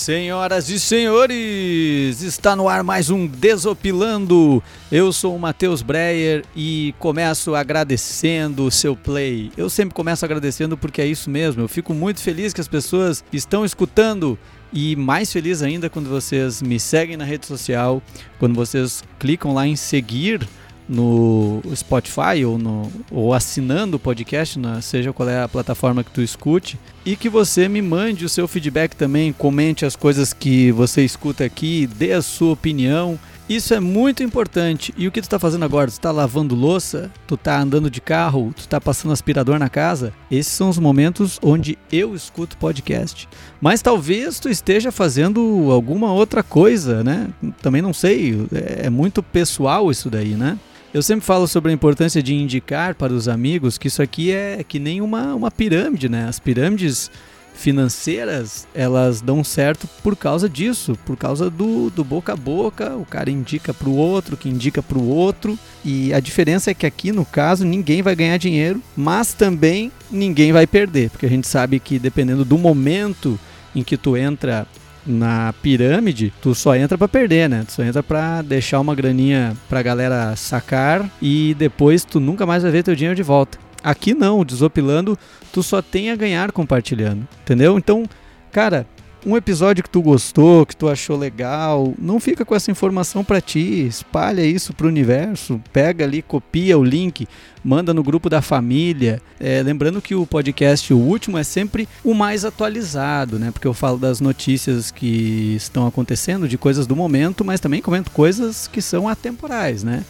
Senhoras e senhores, está no ar mais um Desopilando. Eu sou o Matheus Breyer e começo agradecendo o seu play. Eu sempre começo agradecendo porque é isso mesmo. Eu fico muito feliz que as pessoas estão escutando e mais feliz ainda quando vocês me seguem na rede social, quando vocês clicam lá em seguir no Spotify ou, no, ou assinando o podcast, na, seja qual é a plataforma que tu escute, e que você me mande o seu feedback também, comente as coisas que você escuta aqui, dê a sua opinião. Isso é muito importante. E o que tu está fazendo agora? Tu está lavando louça? Tu está andando de carro? Tu está passando aspirador na casa? Esses são os momentos onde eu escuto podcast. Mas talvez tu esteja fazendo alguma outra coisa, né? Também não sei. É muito pessoal isso daí, né? Eu sempre falo sobre a importância de indicar para os amigos que isso aqui é que nem uma, uma pirâmide, né? As pirâmides financeiras, elas dão certo por causa disso, por causa do, do boca a boca, o cara indica para o outro, que indica para o outro, e a diferença é que aqui no caso ninguém vai ganhar dinheiro, mas também ninguém vai perder, porque a gente sabe que dependendo do momento em que tu entra na pirâmide, tu só entra para perder, né? Tu só entra para deixar uma graninha pra galera sacar e depois tu nunca mais vai ver teu dinheiro de volta. Aqui não, desopilando, tu só tem a ganhar compartilhando, entendeu? Então, cara, um episódio que tu gostou, que tu achou legal, não fica com essa informação para ti, espalha isso pro universo, pega ali, copia o link, manda no grupo da família. É, lembrando que o podcast, o último, é sempre o mais atualizado, né? Porque eu falo das notícias que estão acontecendo, de coisas do momento, mas também comento coisas que são atemporais, né?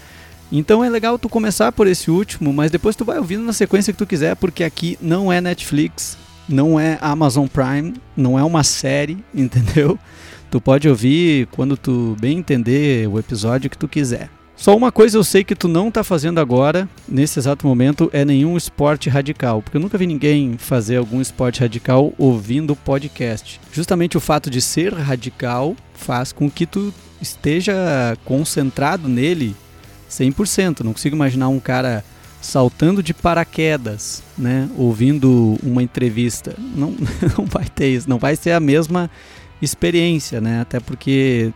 Então é legal tu começar por esse último, mas depois tu vai ouvindo na sequência que tu quiser, porque aqui não é Netflix, não é Amazon Prime, não é uma série, entendeu? Tu pode ouvir quando tu bem entender o episódio que tu quiser. Só uma coisa eu sei que tu não está fazendo agora, nesse exato momento, é nenhum esporte radical, porque eu nunca vi ninguém fazer algum esporte radical ouvindo podcast. Justamente o fato de ser radical faz com que tu esteja concentrado nele 100%. Não consigo imaginar um cara saltando de paraquedas, né, ouvindo uma entrevista. Não, não vai ter isso, não vai ser a mesma experiência, né? Até porque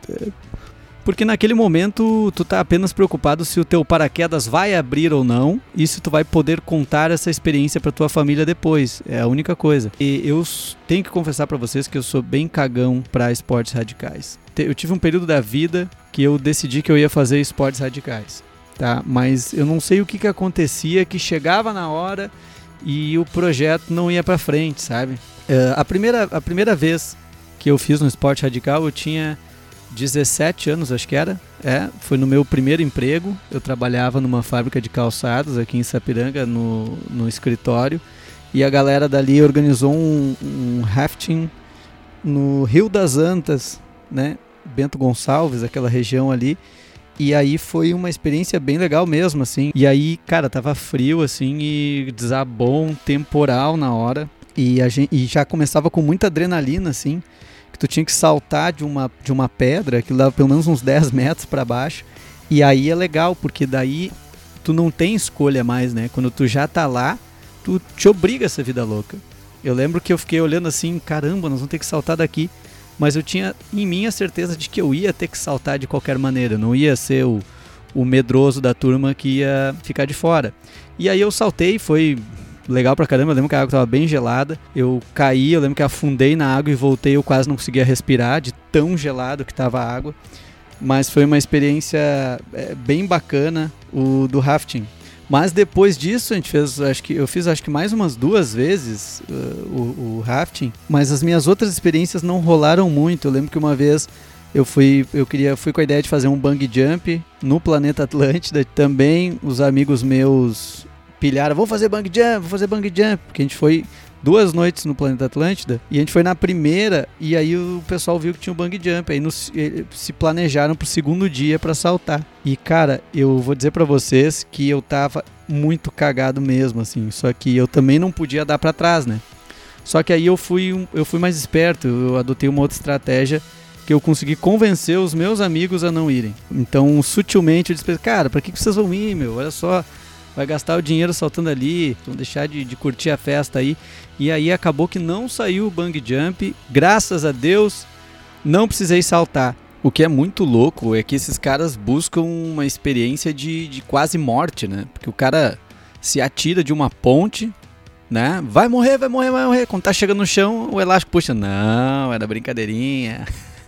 porque naquele momento tu tá apenas preocupado se o teu paraquedas vai abrir ou não e se tu vai poder contar essa experiência para tua família depois. É a única coisa. E eu tenho que confessar para vocês que eu sou bem cagão para esportes radicais. Eu tive um período da vida que eu decidi que eu ia fazer esportes radicais tá? Mas eu não sei o que, que acontecia que chegava na hora e o projeto não ia para frente, sabe? Uh, a, primeira, a primeira vez que eu fiz no esporte radical eu tinha 17 anos, acho que era. É, foi no meu primeiro emprego. Eu trabalhava numa fábrica de calçados aqui em Sapiranga, no, no escritório. E a galera dali organizou um, um rafting no Rio das Antas, né? Bento Gonçalves, aquela região ali. E aí foi uma experiência bem legal mesmo, assim. E aí, cara, tava frio, assim, e desabou um temporal na hora. E, a gente, e já começava com muita adrenalina, assim, que tu tinha que saltar de uma, de uma pedra, que dava pelo menos uns 10 metros para baixo. E aí é legal, porque daí tu não tem escolha mais, né? Quando tu já tá lá, tu te obriga a essa vida louca. Eu lembro que eu fiquei olhando assim, caramba, nós vamos ter que saltar daqui mas eu tinha em mim a certeza de que eu ia ter que saltar de qualquer maneira, não ia ser o, o medroso da turma que ia ficar de fora. E aí eu saltei, foi legal pra caramba, eu lembro que a água estava bem gelada, eu caí, eu lembro que afundei na água e voltei, eu quase não conseguia respirar de tão gelado que estava a água. Mas foi uma experiência é, bem bacana o do rafting. Mas depois disso a gente fez, acho que eu fiz acho que mais umas duas vezes uh, o, o, rafting, mas as minhas outras experiências não rolaram muito. Eu lembro que uma vez eu fui, eu queria, fui com a ideia de fazer um bang jump no planeta Atlântida. Também os amigos meus pilharam, vou fazer bang jump, vou fazer bang jump, porque a gente foi duas noites no Planeta Atlântida e a gente foi na primeira e aí o pessoal viu que tinha um bang jump aí nos, se planejaram pro segundo dia para saltar. E cara, eu vou dizer para vocês que eu tava muito cagado mesmo assim, só que eu também não podia dar para trás, né? Só que aí eu fui eu fui mais esperto, eu adotei uma outra estratégia que eu consegui convencer os meus amigos a não irem. Então, sutilmente eu disse, cara, para que vocês vão ir, meu? Olha só, vai gastar o dinheiro saltando ali, vão deixar de, de curtir a festa aí. E aí acabou que não saiu o bang jump, graças a Deus. não precisei saltar. O que é muito louco é que esses caras buscam uma experiência de, de quase morte, né? Porque o cara se atira de uma ponte, né? Vai morrer, vai morrer, vai morrer. Quando tá chegando no chão, o elástico puxa. Não, era brincadeirinha.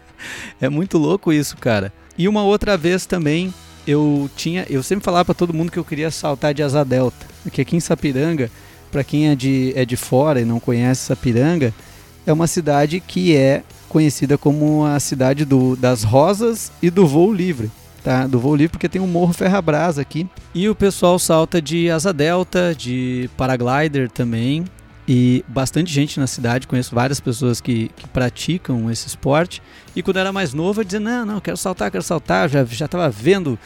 é muito louco isso, cara. E uma outra vez também, eu tinha, eu sempre falava para todo mundo que eu queria saltar de asa delta, porque aqui em Sapiranga, para quem é de, é de fora e não conhece Sapiranga, é uma cidade que é conhecida como a cidade do, das rosas e do voo livre. Tá? Do voo livre porque tem um morro Ferrabras aqui. E o pessoal salta de asa delta, de paraglider também. E bastante gente na cidade, conheço várias pessoas que, que praticam esse esporte. E quando era mais novo, eu dizia: Não, não, quero saltar, quero saltar. Já estava vendo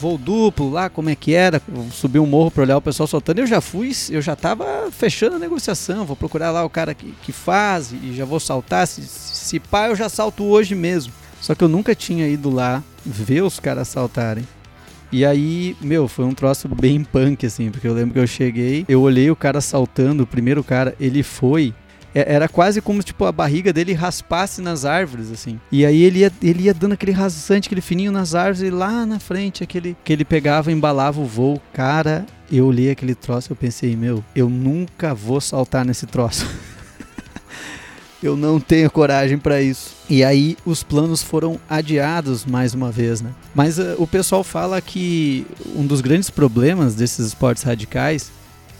voo duplo lá, como é que era, subir um morro para olhar o pessoal soltando. Eu já fui, eu já estava fechando a negociação, vou procurar lá o cara que, que faz e já vou saltar. Se, se pá, eu já salto hoje mesmo. Só que eu nunca tinha ido lá ver os caras saltarem. E aí, meu, foi um troço bem punk, assim, porque eu lembro que eu cheguei, eu olhei o cara saltando, o primeiro cara, ele foi é, era quase como tipo a barriga dele raspasse nas árvores assim. E aí ele ia, ele ia dando aquele rasante, aquele fininho nas árvores e lá na frente aquele que ele pegava, embalava o voo. Cara, eu olhei aquele troço, eu pensei, meu, eu nunca vou saltar nesse troço. eu não tenho coragem para isso. E aí os planos foram adiados mais uma vez, né? Mas uh, o pessoal fala que um dos grandes problemas desses esportes radicais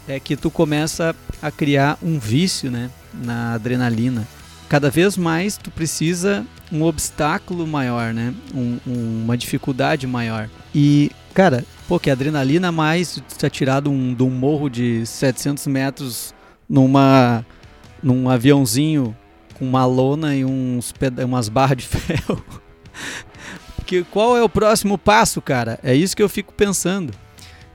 é que tu começa a criar um vício, né? na adrenalina. Cada vez mais tu precisa um obstáculo maior, né? Um, um, uma dificuldade maior. E, cara, pô, que adrenalina mais tu tá tirado um, de um morro de 700 metros numa, num aviãozinho com uma lona e uns, umas barras de ferro. que, qual é o próximo passo, cara? É isso que eu fico pensando.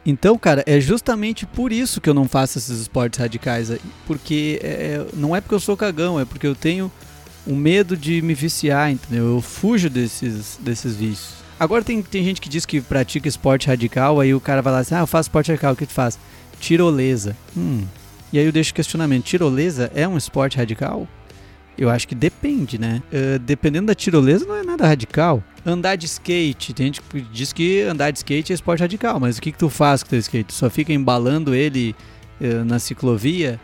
Então, cara, é justamente por isso que eu não faço esses esportes radicais. Porque é, é, não é porque eu sou cagão, é porque eu tenho um medo de me viciar, entendeu? Eu fujo desses, desses vícios. Agora tem, tem gente que diz que pratica esporte radical, aí o cara vai lá assim, ah, eu faço esporte radical, o que tu faz? Tirolesa. Hum. E aí eu deixo o questionamento, tirolesa é um esporte radical? Eu acho que depende, né? Uh, dependendo da tirolesa, não é nada radical. Andar de skate, tem gente que diz que andar de skate é esporte radical, mas o que, que tu faz com teu skate? Tu só fica embalando ele uh, na ciclovia?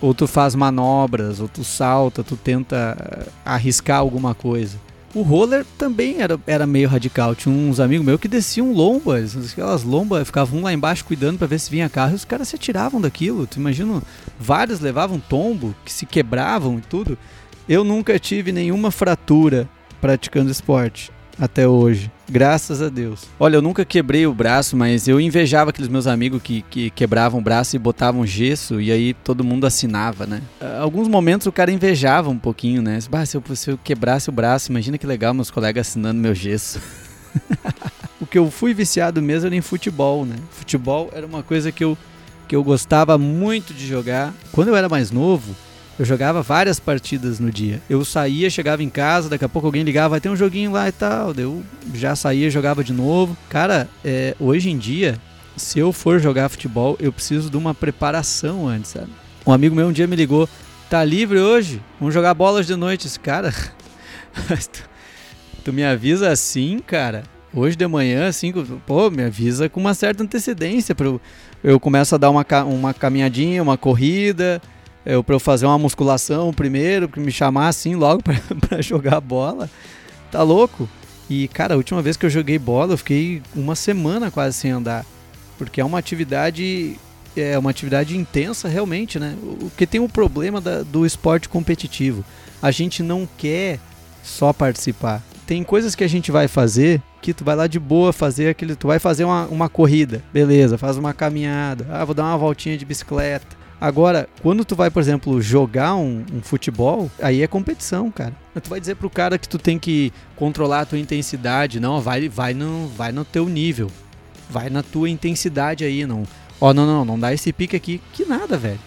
Ou tu faz manobras, ou tu salta, tu tenta uh, arriscar alguma coisa? O roller também era, era meio radical. Tinha uns amigos meus que desciam lombas, aquelas lombas, ficavam um lá embaixo cuidando para ver se vinha carro e os caras se atiravam daquilo. Tu imagina, vários levavam tombo, que se quebravam e tudo. Eu nunca tive nenhuma fratura praticando esporte até hoje. Graças a Deus. Olha, eu nunca quebrei o braço, mas eu invejava aqueles meus amigos que, que quebravam o braço e botavam gesso e aí todo mundo assinava, né? Alguns momentos o cara invejava um pouquinho, né? Bah, se, eu, se eu quebrasse o braço, imagina que legal meus colegas assinando meu gesso. o que eu fui viciado mesmo era em futebol, né? Futebol era uma coisa que eu, que eu gostava muito de jogar. Quando eu era mais novo, eu jogava várias partidas no dia. Eu saía, chegava em casa, daqui a pouco alguém ligava, vai ter um joguinho lá e tal. Eu já saía, jogava de novo. Cara, é, hoje em dia, se eu for jogar futebol, eu preciso de uma preparação antes, sabe? Um amigo meu um dia me ligou, tá livre hoje? Vamos jogar bolas de noite. Esse cara, tu, tu me avisa assim, cara? Hoje de manhã, assim, pô, me avisa com uma certa antecedência. Eu, eu começo a dar uma, uma caminhadinha, uma corrida, eu para eu fazer uma musculação primeiro, para me chamar assim logo para jogar bola. Tá louco? E cara, a última vez que eu joguei bola, eu fiquei uma semana quase sem andar, porque é uma atividade é uma atividade intensa realmente, né? O que tem o um problema da, do esporte competitivo. A gente não quer só participar. Tem coisas que a gente vai fazer que tu vai lá de boa fazer aquele. Tu vai fazer uma, uma corrida, beleza, faz uma caminhada. Ah, vou dar uma voltinha de bicicleta. Agora, quando tu vai, por exemplo, jogar um, um, futebol, aí é competição, cara. Tu vai dizer pro cara que tu tem que controlar a tua intensidade, não, vai, vai, no, vai no teu nível. Vai na tua intensidade aí, não. Ó, oh, não, não, não dá esse pique aqui. Que nada, velho.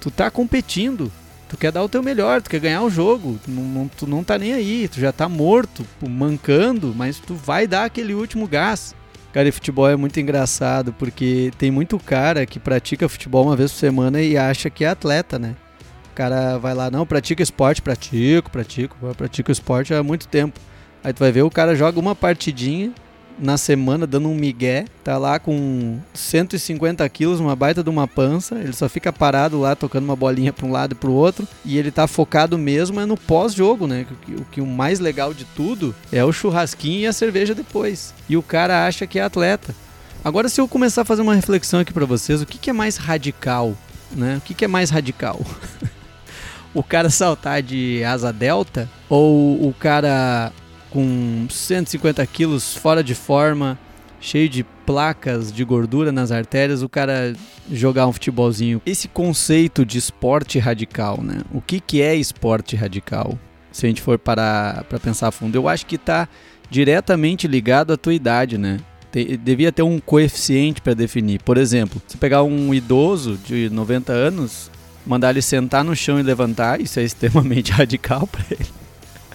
Tu tá competindo. Tu quer dar o teu melhor, tu quer ganhar o jogo. Tu não, tu não tá nem aí, tu já tá morto, mancando, mas tu vai dar aquele último gás. Cara, e futebol é muito engraçado porque tem muito cara que pratica futebol uma vez por semana e acha que é atleta, né? O cara vai lá, não, pratica esporte, pratico, pratico, pratico esporte há muito tempo. Aí tu vai ver o cara joga uma partidinha na semana dando um migué, tá lá com 150 quilos, uma baita de uma pança, ele só fica parado lá tocando uma bolinha para um lado e para o outro, e ele tá focado mesmo é no pós-jogo, né? O que o mais legal de tudo é o churrasquinho e a cerveja depois. E o cara acha que é atleta. Agora, se eu começar a fazer uma reflexão aqui para vocês, o que, que é mais radical, né? O que, que é mais radical? o cara saltar de asa delta ou o cara com 150 quilos fora de forma, cheio de placas de gordura nas artérias, o cara jogar um futebolzinho. Esse conceito de esporte radical, né? O que, que é esporte radical? Se a gente for parar para pensar a fundo, eu acho que está diretamente ligado à tua idade, né? devia ter um coeficiente para definir. Por exemplo, se pegar um idoso de 90 anos, mandar ele sentar no chão e levantar, isso é extremamente radical para ele.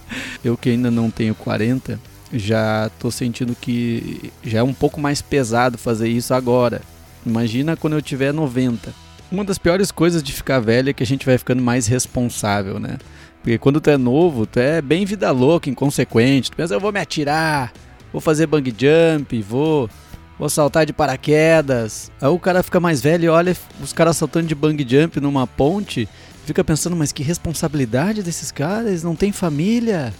Eu que ainda não tenho 40, já tô sentindo que já é um pouco mais pesado fazer isso agora. Imagina quando eu tiver 90. Uma das piores coisas de ficar velho é que a gente vai ficando mais responsável, né? Porque quando tu é novo, tu é bem vida louca, inconsequente. Tu pensa, eu vou me atirar, vou fazer bang jump, vou, vou saltar de paraquedas. Aí o cara fica mais velho e olha os caras saltando de bang jump numa ponte fica pensando, mas que responsabilidade desses caras, não têm família.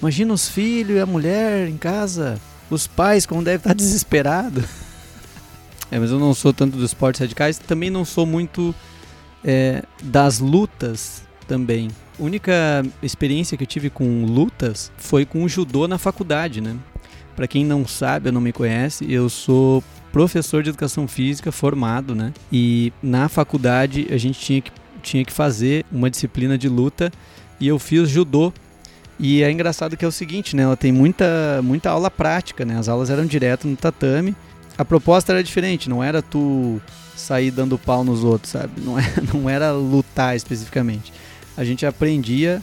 Imagina os filhos e a mulher em casa, os pais como devem estar desesperados. É, mas eu não sou tanto dos esportes radicais, também não sou muito é, das lutas também. A única experiência que eu tive com lutas foi com o judô na faculdade, né? Para quem não sabe ou não me conhece, eu sou professor de educação física formado, né? E na faculdade a gente tinha que tinha que fazer uma disciplina de luta e eu fiz judô. E é engraçado que é o seguinte, né? Ela tem muita, muita aula prática, né? As aulas eram direto no tatame. A proposta era diferente, não era tu sair dando pau nos outros, sabe? Não era, é, não era lutar especificamente. A gente aprendia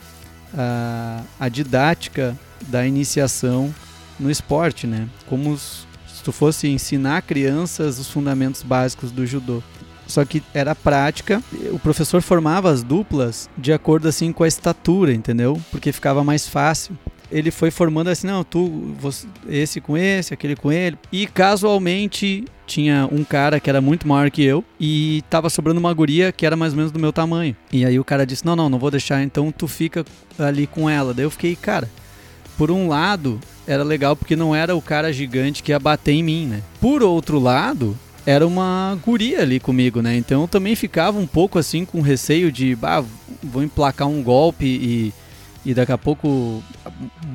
a, a didática da iniciação no esporte, né? Como se tu fosse ensinar crianças os fundamentos básicos do judô. Só que era prática. O professor formava as duplas de acordo assim com a estatura, entendeu? Porque ficava mais fácil. Ele foi formando assim, não, tu, você, esse com esse, aquele com ele. E casualmente tinha um cara que era muito maior que eu e tava sobrando uma guria que era mais ou menos do meu tamanho. E aí o cara disse: "Não, não, não vou deixar, então tu fica ali com ela". Daí eu fiquei, cara, por um lado, era legal porque não era o cara gigante que ia bater em mim, né? Por outro lado, era uma guria ali comigo, né? Então eu também ficava um pouco assim com receio de, ah, vou emplacar um golpe e, e daqui a pouco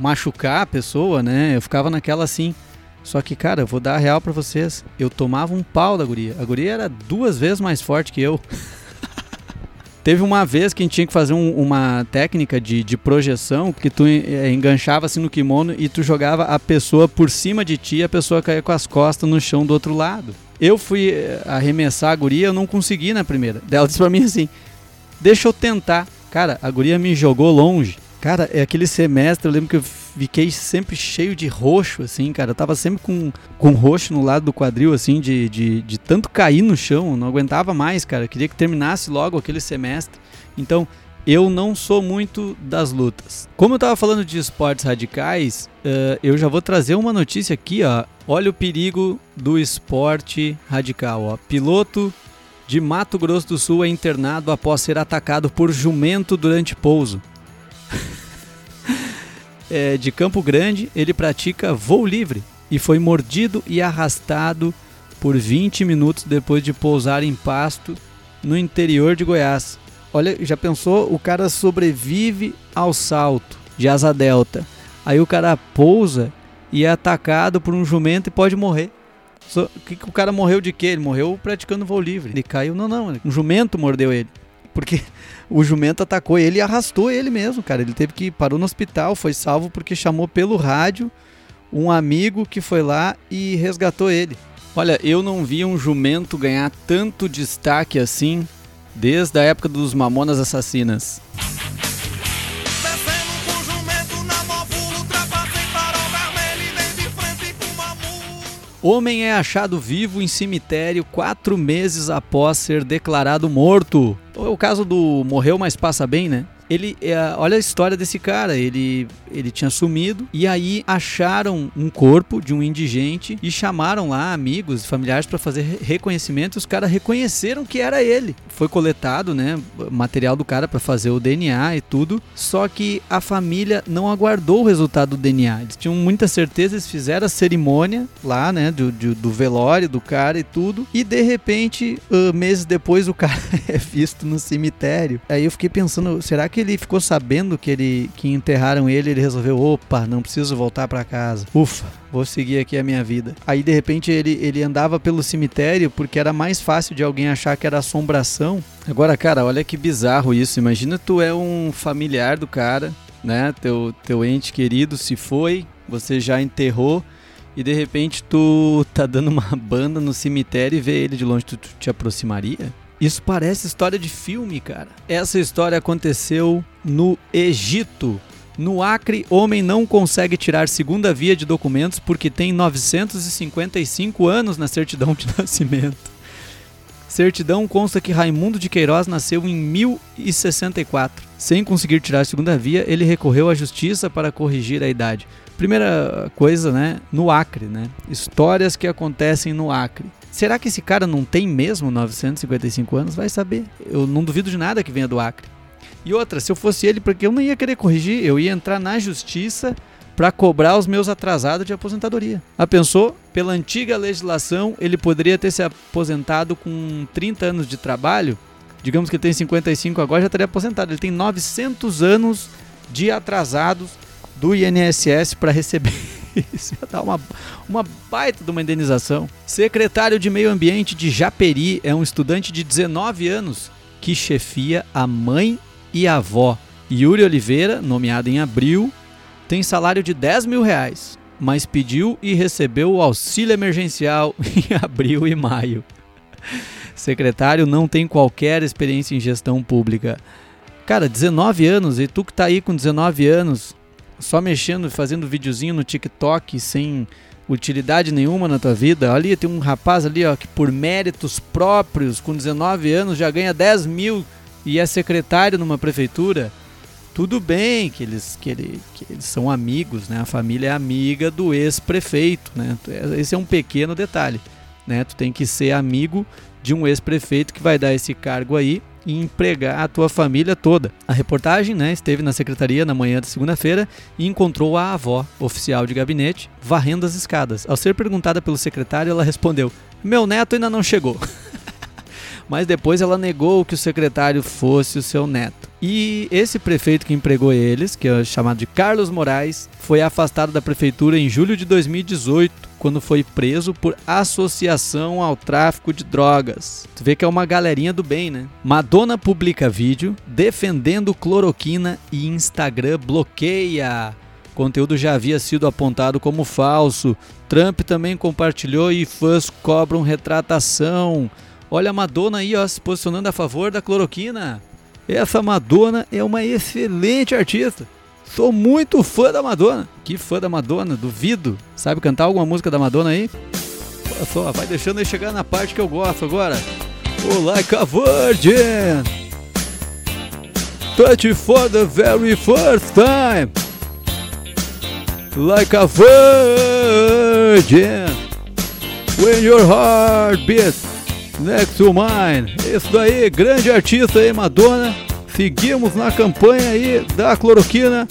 machucar a pessoa, né? Eu ficava naquela assim. Só que, cara, eu vou dar a real para vocês. Eu tomava um pau da guria. A guria era duas vezes mais forte que eu. Teve uma vez que a gente tinha que fazer um, uma técnica de, de projeção que tu é, enganchava assim no kimono e tu jogava a pessoa por cima de ti e a pessoa caía com as costas no chão do outro lado. Eu fui eh, arremessar a guria, eu não consegui na primeira. Ela disse pra mim assim: Deixa eu tentar. Cara, a guria me jogou longe. Cara, é aquele semestre, eu lembro que eu fiquei sempre cheio de roxo, assim, cara. Eu tava sempre com, com roxo no lado do quadril, assim, de, de, de tanto cair no chão. Não aguentava mais, cara. Eu queria que terminasse logo aquele semestre. Então, eu não sou muito das lutas. Como eu estava falando de esportes radicais, uh, eu já vou trazer uma notícia aqui, ó. Olha o perigo do esporte radical, ó. Piloto de Mato Grosso do Sul é internado após ser atacado por jumento durante pouso. é, de Campo Grande, ele pratica voo livre e foi mordido e arrastado por 20 minutos depois de pousar em pasto no interior de Goiás. Olha, já pensou? O cara sobrevive ao salto de asa delta. Aí o cara pousa e é atacado por um jumento e pode morrer. So, que, que o cara morreu de quê? Ele morreu praticando voo livre. Ele caiu, não, não. Um jumento mordeu ele. Porque o jumento atacou ele e arrastou ele mesmo, cara. Ele teve que parou no hospital, foi salvo porque chamou pelo rádio um amigo que foi lá e resgatou ele. Olha, eu não vi um jumento ganhar tanto destaque assim desde a época dos Mamonas Assassinas. Homem é achado vivo em cemitério quatro meses após ser declarado morto. É o caso do morreu, mas passa bem, né? Ele, é, olha a história desse cara. Ele, ele tinha sumido e aí acharam um corpo de um indigente e chamaram lá amigos, familiares para fazer reconhecimento. Os caras reconheceram que era ele. Foi coletado, né, material do cara para fazer o DNA e tudo. Só que a família não aguardou o resultado do DNA. Eles tinham muita certeza, eles fizeram a cerimônia lá, né, do, do, do velório do cara e tudo. E de repente, uh, meses depois, o cara é visto no cemitério. Aí eu fiquei pensando, será que ele ficou sabendo que ele que enterraram ele, ele resolveu, opa, não preciso voltar para casa. Ufa, vou seguir aqui a minha vida. Aí de repente ele, ele andava pelo cemitério porque era mais fácil de alguém achar que era assombração. Agora, cara, olha que bizarro isso. Imagina tu é um familiar do cara, né? Teu teu ente querido se foi, você já enterrou e de repente tu tá dando uma banda no cemitério e vê ele de longe, tu, tu te aproximaria? Isso parece história de filme, cara. Essa história aconteceu no Egito. No Acre, homem não consegue tirar segunda via de documentos porque tem 955 anos na certidão de nascimento. Certidão consta que Raimundo de Queiroz nasceu em 1064. Sem conseguir tirar segunda via, ele recorreu à justiça para corrigir a idade. Primeira coisa, né? No Acre, né? Histórias que acontecem no Acre. Será que esse cara não tem mesmo 955 anos? Vai saber. Eu não duvido de nada que venha do Acre. E outra, se eu fosse ele, porque eu não ia querer corrigir, eu ia entrar na justiça para cobrar os meus atrasados de aposentadoria. A pensou? Pela antiga legislação, ele poderia ter se aposentado com 30 anos de trabalho. Digamos que ele tem 55 agora, já estaria aposentado. Ele tem 900 anos de atrasados do INSS para receber Isso ia dar uma, uma baita de uma indenização. Secretário de Meio Ambiente de Japeri é um estudante de 19 anos que chefia a mãe e a avó. Yuri Oliveira, nomeado em abril, tem salário de 10 mil reais, mas pediu e recebeu o auxílio emergencial em abril e maio. Secretário não tem qualquer experiência em gestão pública. Cara, 19 anos, e tu que tá aí com 19 anos, só mexendo, fazendo videozinho no TikTok sem utilidade nenhuma na tua vida. Ali tem um rapaz ali, ó, que por méritos próprios, com 19 anos, já ganha 10 mil e é secretário numa prefeitura. Tudo bem que eles, que, ele, que eles são amigos, né? A família é amiga do ex-prefeito, né? Esse é um pequeno detalhe, né? Tu tem que ser amigo de um ex-prefeito que vai dar esse cargo aí e empregar a tua família toda. A reportagem né, esteve na secretaria na manhã de segunda-feira e encontrou a avó, oficial de gabinete, varrendo as escadas. Ao ser perguntada pelo secretário, ela respondeu: Meu neto ainda não chegou. Mas depois ela negou que o secretário fosse o seu neto. E esse prefeito que empregou eles, que é chamado de Carlos Moraes, foi afastado da prefeitura em julho de 2018 quando foi preso por associação ao tráfico de drogas. Tu vê que é uma galerinha do bem, né? Madonna publica vídeo defendendo cloroquina e Instagram bloqueia. O conteúdo já havia sido apontado como falso. Trump também compartilhou e fãs cobram retratação. Olha a Madonna aí, ó, se posicionando a favor da cloroquina. Essa Madonna é uma excelente artista. Sou muito fã da Madonna. Que fã da Madonna, duvido. Sabe cantar alguma música da Madonna aí? Olha só, vai deixando aí chegar na parte que eu gosto agora. Oh, like a virgin. Touch for the very first time. Like a virgin. When your heart beats next to mine. Isso daí, grande artista aí, Madonna. Seguimos na campanha aí da cloroquina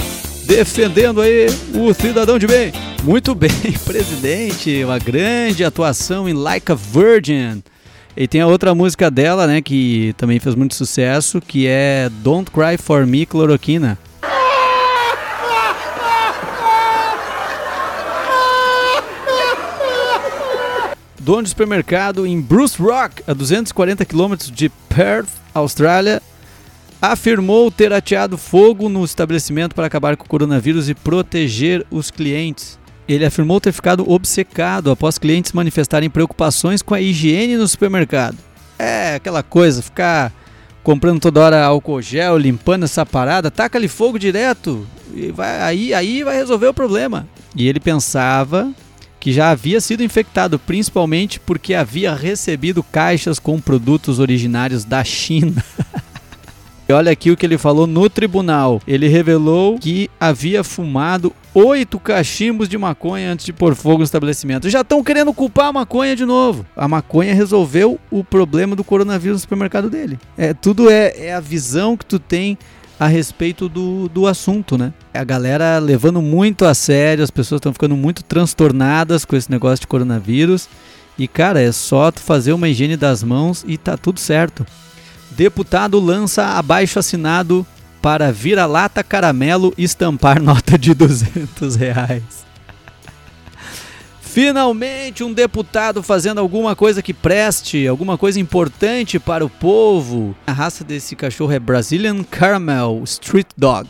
defendendo aí o cidadão de bem. Muito bem, presidente, uma grande atuação em Like a Virgin. E tem a outra música dela, né, que também fez muito sucesso, que é Don't Cry For Me, Cloroquina. Dono de supermercado em Bruce Rock, a 240 quilômetros de Perth, Austrália, afirmou ter ateado fogo no estabelecimento para acabar com o coronavírus e proteger os clientes. Ele afirmou ter ficado obcecado após clientes manifestarem preocupações com a higiene no supermercado. É aquela coisa, ficar comprando toda hora álcool gel, limpando essa parada, taca ali fogo direto e vai, aí, aí vai resolver o problema. E ele pensava que já havia sido infectado, principalmente porque havia recebido caixas com produtos originários da China. Olha aqui o que ele falou no tribunal. Ele revelou que havia fumado oito cachimbos de maconha antes de pôr fogo no estabelecimento. Já estão querendo culpar a maconha de novo. A maconha resolveu o problema do coronavírus no supermercado dele. É, tudo é, é a visão que tu tem a respeito do, do assunto, né? A galera levando muito a sério, as pessoas estão ficando muito transtornadas com esse negócio de coronavírus. E cara, é só tu fazer uma higiene das mãos e tá tudo certo. Deputado lança abaixo assinado para vira-lata caramelo estampar nota de 200 reais. Finalmente um deputado fazendo alguma coisa que preste, alguma coisa importante para o povo. A raça desse cachorro é Brazilian Caramel Street Dog.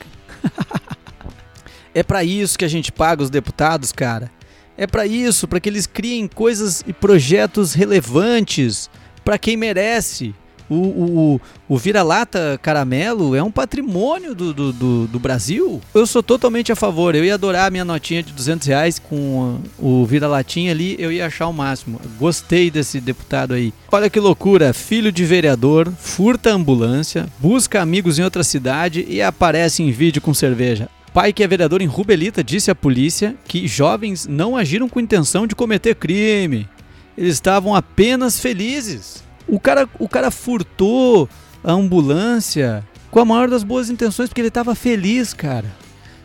é para isso que a gente paga os deputados, cara. É para isso, para que eles criem coisas e projetos relevantes para quem merece. O, o, o vira-lata caramelo é um patrimônio do, do, do, do, Brasil. Eu sou totalmente a favor. Eu ia adorar a minha notinha de 200 reais com o vira-latinha ali. Eu ia achar o máximo. Gostei desse deputado aí. Olha que loucura. Filho de vereador, furta ambulância, busca amigos em outra cidade e aparece em vídeo com cerveja. Pai que é vereador em Rubelita disse à polícia que jovens não agiram com intenção de cometer crime. Eles estavam apenas felizes. O cara, o cara furtou a ambulância com a maior das boas intenções, porque ele tava feliz, cara.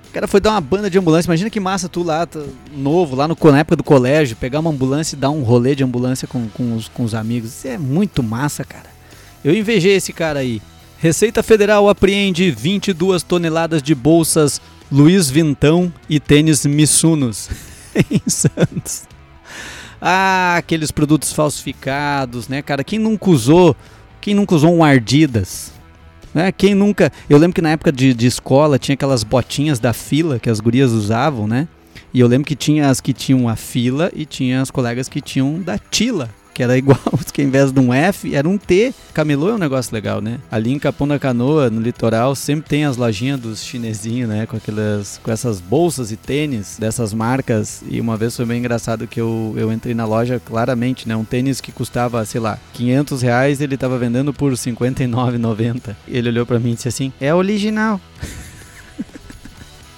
O cara foi dar uma banda de ambulância. Imagina que massa tu lá, novo, lá no, na época do colégio, pegar uma ambulância e dar um rolê de ambulância com, com, os, com os amigos. Isso é muito massa, cara. Eu invejei esse cara aí. Receita Federal apreende 22 toneladas de bolsas Luiz Vintão e tênis Missunos em Santos. Ah, aqueles produtos falsificados, né, cara? Quem nunca usou, quem nunca usou um Ardidas? Né? Quem nunca. Eu lembro que na época de, de escola tinha aquelas botinhas da fila que as gurias usavam, né? E eu lembro que tinha as que tinham a fila e tinha as colegas que tinham da Tila que era igual, que ao invés de um F, era um T. Camelô é um negócio legal, né? Ali em Capão da Canoa, no litoral, sempre tem as lojinhas dos chinesinhos, né? Com aquelas, com essas bolsas e tênis dessas marcas. E uma vez foi bem engraçado que eu, eu entrei na loja, claramente, né? Um tênis que custava, sei lá, 500 reais, ele tava vendendo por 59,90. Ele olhou para mim e disse assim, é original.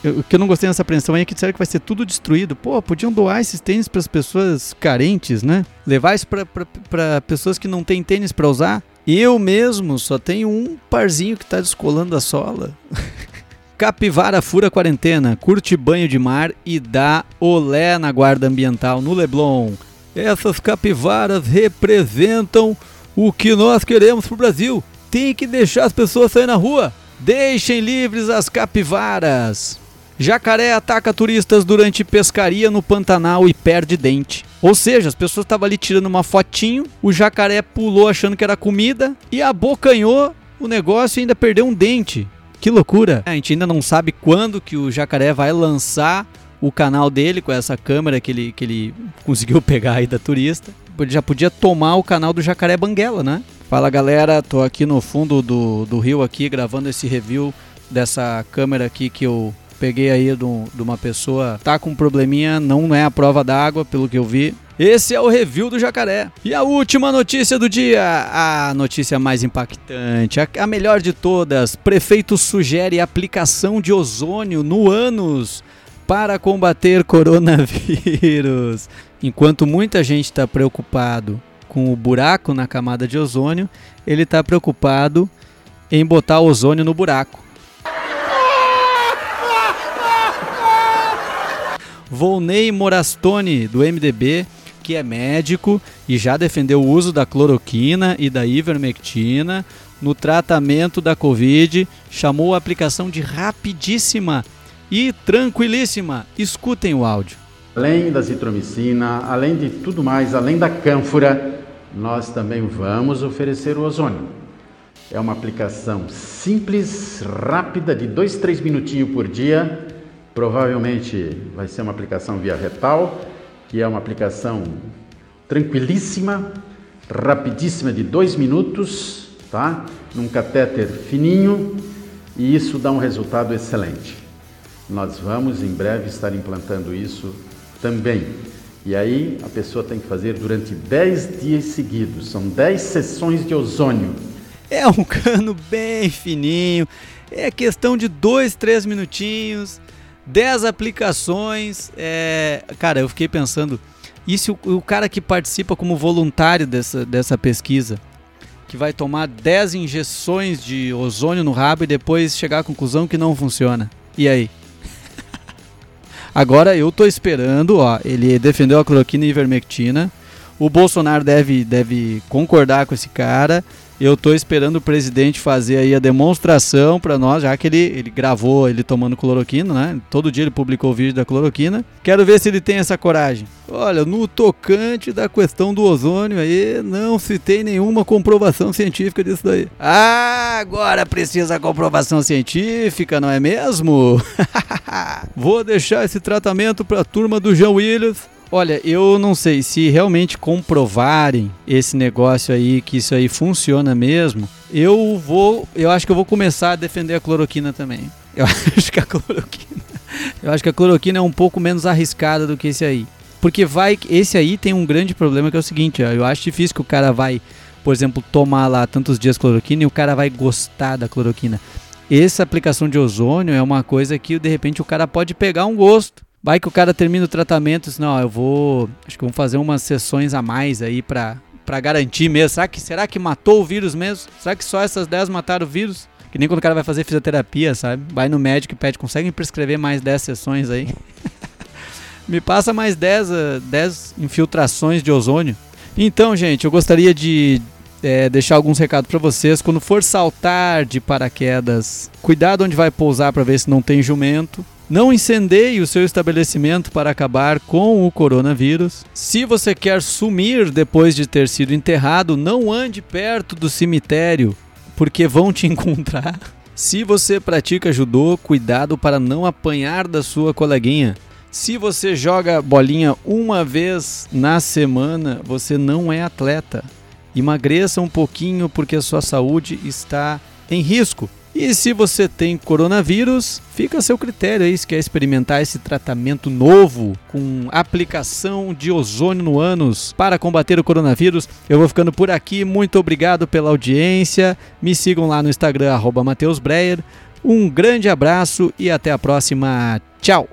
o que eu não gostei nessa apreensão é que disseram que vai ser tudo destruído. Pô, podiam doar esses tênis para as pessoas carentes, né? Levar isso para pessoas que não têm tênis para usar. Eu mesmo só tenho um parzinho que está descolando a sola. Capivara fura quarentena, curte banho de mar e dá olé na guarda ambiental no Leblon. Essas capivaras representam o que nós queremos pro Brasil. Tem que deixar as pessoas sair na rua. Deixem livres as capivaras. Jacaré ataca turistas durante pescaria no Pantanal e perde dente. Ou seja, as pessoas estavam ali tirando uma fotinho, o jacaré pulou achando que era comida e abocanhou o negócio e ainda perdeu um dente. Que loucura! A gente ainda não sabe quando que o jacaré vai lançar o canal dele com essa câmera que ele, que ele conseguiu pegar aí da turista. Ele já podia tomar o canal do Jacaré Banguela, né? Fala galera, tô aqui no fundo do, do rio aqui gravando esse review dessa câmera aqui que eu peguei aí de, de uma pessoa tá com um probleminha, não é a prova d'água, pelo que eu vi. Esse é o review do jacaré. E a última notícia do dia, a notícia mais impactante, a, a melhor de todas. Prefeito sugere aplicação de ozônio no ânus para combater coronavírus. Enquanto muita gente está preocupado com o buraco na camada de ozônio, ele está preocupado em botar ozônio no buraco. Volney Morastone, do MDB, que é médico e já defendeu o uso da cloroquina e da ivermectina no tratamento da Covid, chamou a aplicação de rapidíssima e tranquilíssima. Escutem o áudio. Além da zitromicina, além de tudo mais, além da cânfora, nós também vamos oferecer o ozônio. É uma aplicação simples, rápida, de 2, 3 minutinhos por dia Provavelmente vai ser uma aplicação via retal, que é uma aplicação tranquilíssima, rapidíssima de dois minutos, tá? Num catéter fininho e isso dá um resultado excelente. Nós vamos em breve estar implantando isso também. E aí a pessoa tem que fazer durante 10 dias seguidos, são 10 sessões de ozônio. É um cano bem fininho, é questão de 2, 3 minutinhos, 10 aplicações. É... Cara, eu fiquei pensando, e se o, o cara que participa como voluntário dessa, dessa pesquisa, que vai tomar 10 injeções de ozônio no rabo e depois chegar à conclusão que não funciona? E aí? Agora eu tô esperando, ó, ele defendeu a cloroquina e ivermectina. O Bolsonaro deve, deve concordar com esse cara. Eu tô esperando o presidente fazer aí a demonstração para nós, já que ele, ele gravou ele tomando cloroquina, né? Todo dia ele publicou o vídeo da cloroquina. Quero ver se ele tem essa coragem. Olha, no tocante da questão do ozônio aí, não se tem nenhuma comprovação científica disso daí. Ah, agora precisa comprovação científica, não é mesmo? Vou deixar esse tratamento para a turma do João Williams Olha, eu não sei se realmente comprovarem esse negócio aí, que isso aí funciona mesmo. Eu vou, eu acho que eu vou começar a defender a cloroquina também. Eu acho que a cloroquina, eu acho que a cloroquina é um pouco menos arriscada do que esse aí. Porque vai, esse aí tem um grande problema que é o seguinte, eu acho difícil que o cara vai, por exemplo, tomar lá tantos dias cloroquina e o cara vai gostar da cloroquina. Essa aplicação de ozônio é uma coisa que de repente o cara pode pegar um gosto. Vai que o cara termina o tratamento e diz, não, eu vou. Acho que vamos fazer umas sessões a mais aí pra, pra garantir mesmo. Será que, será que matou o vírus mesmo? Será que só essas 10 mataram o vírus? Que nem quando o cara vai fazer fisioterapia, sabe? Vai no médico e pede, conseguem prescrever mais 10 sessões aí? Me passa mais 10, 10 eh, infiltrações de ozônio. Então, gente, eu gostaria de é, deixar alguns recados para vocês. Quando for saltar de paraquedas, cuidado onde vai pousar para ver se não tem jumento. Não incendeie o seu estabelecimento para acabar com o coronavírus. Se você quer sumir depois de ter sido enterrado, não ande perto do cemitério, porque vão te encontrar. Se você pratica judô, cuidado para não apanhar da sua coleguinha. Se você joga bolinha uma vez na semana, você não é atleta. Emagreça um pouquinho porque a sua saúde está em risco. E se você tem coronavírus, fica a seu critério aí se quer experimentar esse tratamento novo com aplicação de ozônio no ânus para combater o coronavírus. Eu vou ficando por aqui. Muito obrigado pela audiência. Me sigam lá no Instagram, arroba Um grande abraço e até a próxima. Tchau!